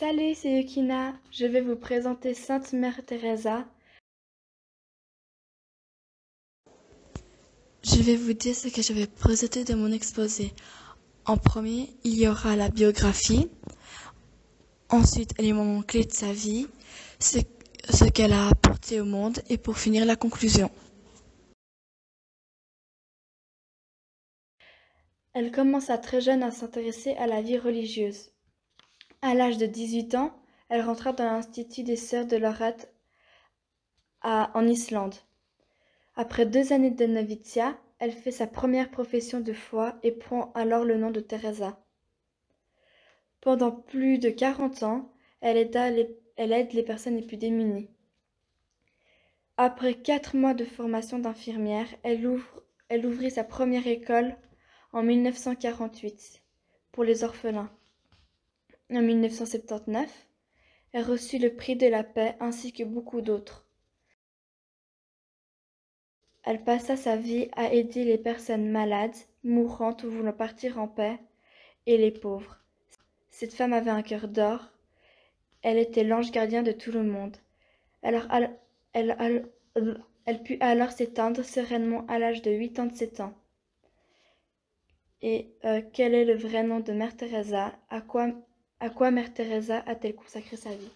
Salut, c'est Yukina. Je vais vous présenter Sainte Mère Teresa. Je vais vous dire ce que je vais présenter de mon exposé. En premier, il y aura la biographie. Ensuite, les moments clés de sa vie, ce, ce qu'elle a apporté au monde et pour finir, la conclusion. Elle commença très jeune à s'intéresser à la vie religieuse. À l'âge de 18 ans, elle rentra dans l'Institut des Sœurs de à, en Islande. Après deux années de noviciat, elle fait sa première profession de foi et prend alors le nom de Teresa. Pendant plus de 40 ans, elle, aide les personnes les plus démunies. Après quatre mois de formation d'infirmière, elle, elle ouvrit sa première école en 1948 pour les orphelins. En 1979, elle reçut le prix de la paix ainsi que beaucoup d'autres. Elle passa sa vie à aider les personnes malades, mourantes ou voulant partir en paix, et les pauvres. Cette femme avait un cœur d'or. Elle était l'ange gardien de tout le monde. Elle put alors s'éteindre sereinement à l'âge de 87 ans. Et euh, quel est le vrai nom de Mère Teresa? À quoi, à quoi Mère Teresa a-t-elle consacré sa vie?